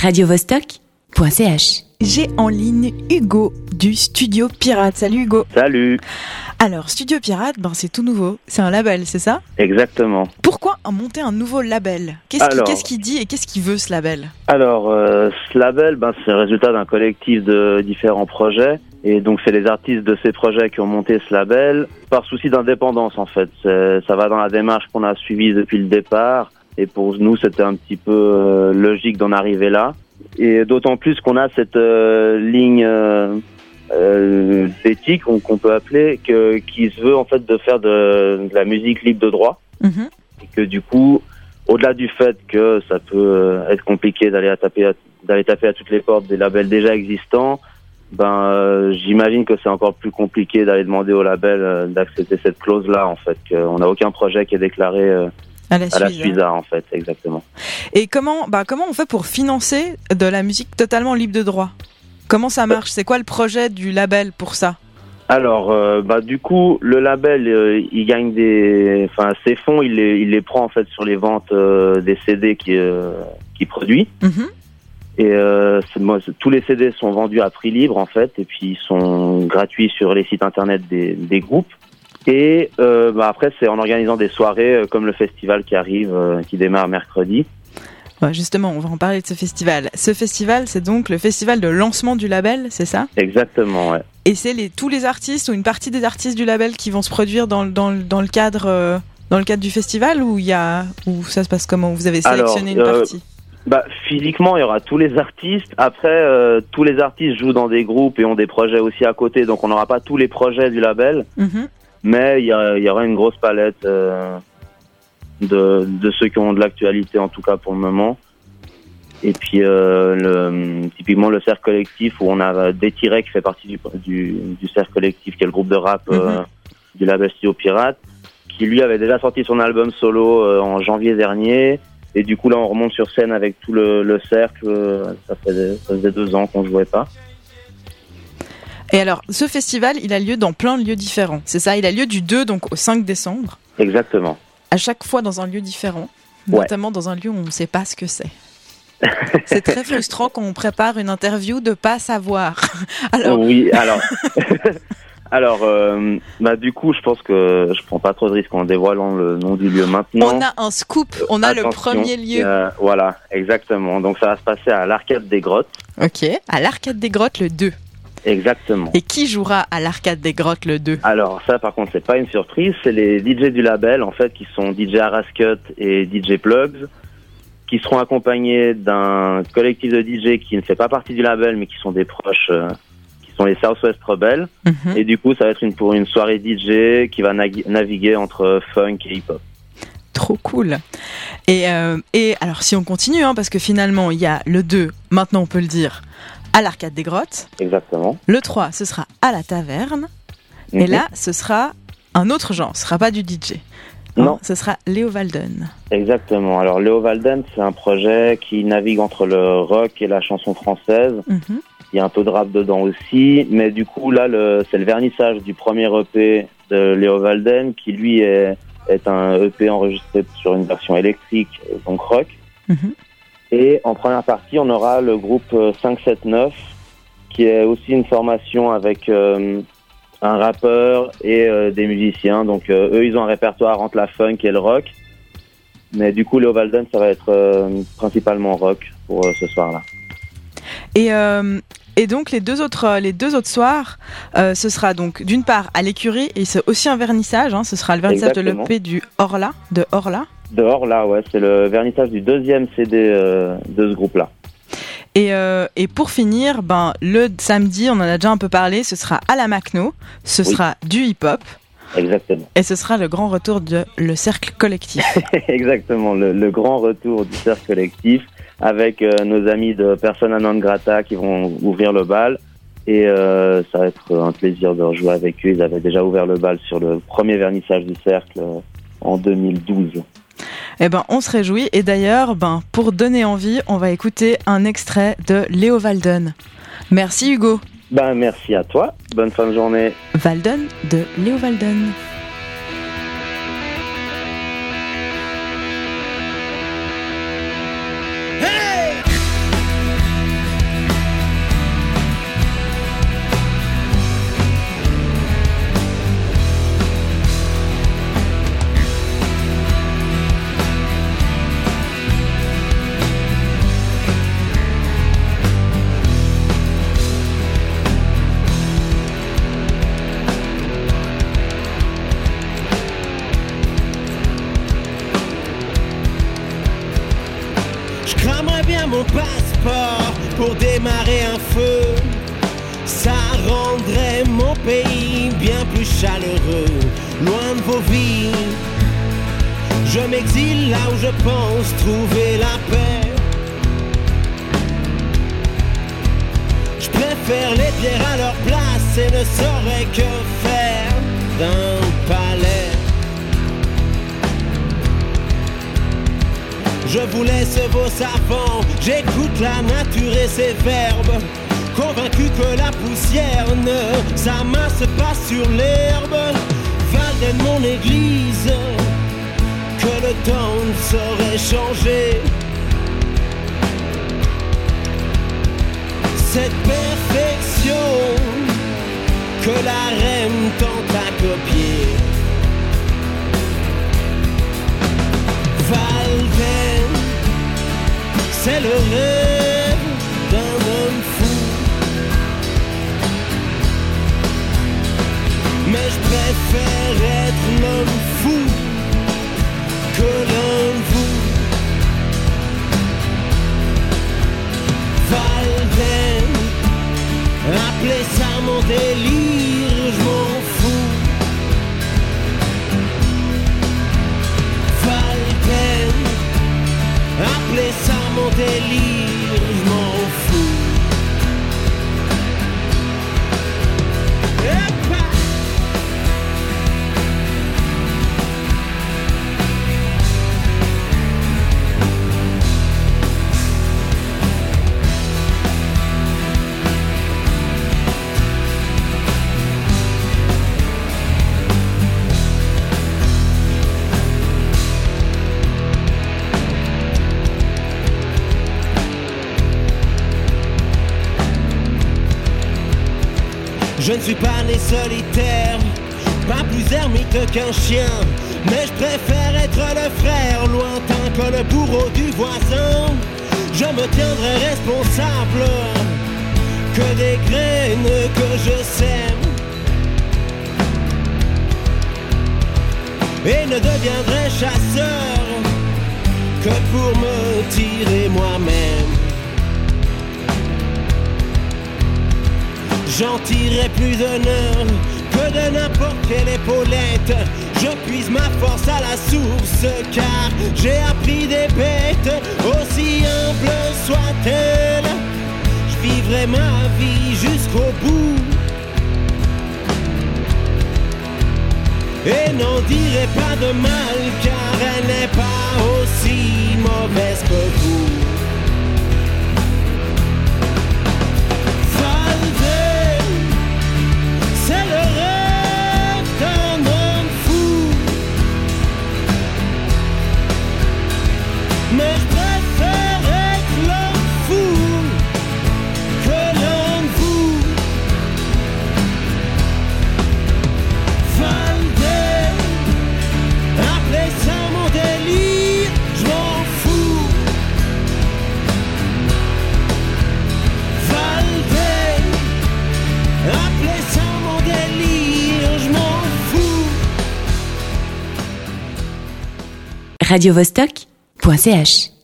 radiovostok.ch. J'ai en ligne Hugo du Studio Pirate. Salut Hugo. Salut. Alors, Studio Pirate, ben, c'est tout nouveau. C'est un label, c'est ça? Exactement. Pourquoi monter un nouveau label? Qu'est-ce qu'il dit et qu'est-ce qu'il veut ce label? Alors, euh, ce label, ben, c'est le résultat d'un collectif de différents projets. Et donc, c'est les artistes de ces projets qui ont monté ce label par souci d'indépendance, en fait. Ça va dans la démarche qu'on a suivie depuis le départ. Et pour nous, c'était un petit peu euh, logique d'en arriver là. Et d'autant plus qu'on a cette euh, ligne euh, euh, d'éthique, qu'on qu'on peut appeler, que, qui se veut en fait de faire de, de la musique libre de droit. Mhm. et que du coup, au-delà du fait que ça peut euh, être compliqué d'aller taper à, d'aller taper à toutes les portes des labels déjà existants, ben euh, j'imagine que c'est encore plus compliqué d'aller demander au label euh, d'accepter cette clause-là en fait, qu'on n'a aucun projet qui est déclaré euh, À la à la Suisse. Suiza en fait, exactement. Et comment, bah, comment on fait pour financer de la musique totalement libre de droit? Comment ça marche? C'est quoi le projet du label pour ça? Alors, euh, bah du coup, le label, euh, il gagne des, enfin ses fonds, il les, il les prend en fait sur les ventes euh, des CD qui qui produit. Mhm. Et moi, tous les CD sont vendus à prix libre en fait, et puis ils sont gratuits sur les sites internet des, des groupes. Et euh, bah, après, c'est en organisant des soirées euh, comme le festival qui arrive, euh, qui démarre mercredi. Ouais, Justement, on va en parler de ce festival. Ce festival, c'est donc le festival de lancement du label, c'est ça? Exactement, ouais. Et c'est les, tous les artistes ou une partie des artistes du label qui vont se produire dans, le- dans, le- dans le cadre dans le cadre du festival ou il y a ou ça se passe comment? Vous avez Alors, sélectionné une partie? Bah, physiquement, il y aura tous les artistes. Après, euh, tous les artistes jouent dans des groupes et ont des projets aussi à côté, donc on n'aura pas tous les projets du label. Mhm. Mais il y, y aura une grosse palette euh, de, de ceux qui ont de l'actualité en tout cas pour le moment. Et puis euh, le, typiquement le cercle collectif où on a Détiré qui fait partie du, du, du cercle collectif qui est le groupe de rap euh, Mhm. du label Studio Pirate qui lui avait déjà sorti son album solo euh, en janvier dernier et du coup là on remonte sur scène avec tout le, le cercle euh, ça, fait, ça faisait deux ans qu'on jouait pas Et alors, ce festival, il a lieu dans plein de lieux différents. C'est ça, il a lieu du 2 donc au 5 décembre, exactement à chaque fois dans un lieu différent, Ouais. notamment dans un lieu où on ne sait pas ce que c'est. c'est très frustrant quand on prépare une interview de pas savoir. Alors, Oui, alors. alors, euh, bah, du coup, je pense que je prends pas trop de risques en dévoilant le nom du lieu maintenant. on a un scoop, on a le premier lieu. euh, voilà, exactement. Donc, ça va se passer à l'Arcade des Grottes. Ok, à l'Arcade des Grottes le 2. Exactement. Et qui jouera à l'Arcade des Grottes le 2 Alors, ça, par contre, c'est pas une surprise. C'est les DJ du label, en fait, qui sont DJ Arascut et DJ Plugs, qui seront accompagnés d'un collectif de DJ qui ne fait pas partie du label, mais qui sont des proches, euh, qui sont les Southwest Rebels. Mhm. Et du coup, ça va être une, pour une soirée DJ qui va naviguer entre funk et hip-hop. Trop cool. Et, euh, et alors, si on continue, hein, parce que finalement, il y a le 2, maintenant on peut le dire, à l'Arcade des Grottes. Exactement. Le 3, ce sera à la taverne. Et Mhm. là, ce sera un autre genre, ce sera pas du DJ. Hein, Non. Ce sera Léo Walden. Exactement. Alors, Léo Valden, c'est un projet qui navigue entre le rock et la chanson française. Mhm. Il y a un peu de rap dedans aussi. Mais du coup, là, c'est le vernissage du premier EP de Léo Valden, qui lui est, est un EP enregistré sur une version électrique, euh, donc rock. Mhm. Et en première partie, on aura le groupe euh, 579, qui est aussi une formation avec euh, un rappeur et euh, des musiciens. Donc euh, eux, ils ont un répertoire entre la funk et le rock. Mais du coup, Léo Valden, ça va être euh, principalement rock pour euh, ce soir-là. Et, euh, et donc, les deux autres, euh, les deux autres soirs, euh, ce sera donc d'une part à l'écurie, et c'est aussi un vernissage, hein, ce sera le vernissage Exactement. de l'EP du Orla, de Orla. Dehors, là, ouais, c'est le vernissage du deuxième CD euh, de ce groupe-là. Et, euh, et pour finir, ben, le samedi, on en a déjà un peu parlé, ce sera à la Macno, ce Oui. sera du hip-hop, Exactement. et ce sera le grand retour de le cercle collectif. Exactement, le, le grand retour du cercle collectif avec euh, nos amis de Persona non grata qui vont ouvrir le bal. Et euh, ça va être un plaisir de rejouer avec eux. Ils avaient déjà ouvert le bal sur le premier vernissage du cercle euh, en 2012. Eh ben, on se réjouit. Et d'ailleurs, ben, pour donner envie, on va écouter un extrait de Léo Walden. Merci Hugo. Ben, merci à toi. Bonne fin de journée. Walden de Léo Walden. Port pour démarrer un feu. Ça rendrait mon pays bien plus chaleureux, loin de vos vies. Je m'exile là où je pense trouver la paix. Je préfère les pierres à leur place et ne saurais que faire d'un palais. Je vous laisse vos savants, j'écoute la nature et ses verbes. Convaincu que la poussière ne s'amasse pas sur l'herbe. Valden, mon église, que le temps ne saurait changer. Cette perfection que la reine tente à copier. C'est le rêve d'un homme fou. Mais je préfère être l'homme fou que de vous. Valden, appelez ça mon délire, Je ne suis pas né solitaire, pas plus ermite qu'un chien, mais je préfère être le frère lointain que le bourreau du voisin. Je me tiendrai responsable que des graines que je sème. Et ne deviendrai chasseur que pour me tirer moi-même. J'en tirerai plus d'honneur que de n'importe quelle épaulette. Je puise ma force à la source car j'ai appris des bêtes, aussi humbles soient-elles. Je vivrai ma vie jusqu'au bout. Et n'en dirai pas de mal car elle n'est pas aussi mauvaise que vous. Mais je préfère être l'homme fou que de vous. Valder, appelez ça mon délire, je m'en fous. Valder, appelez ça mon délire, je m'en fous. radiovostok.ch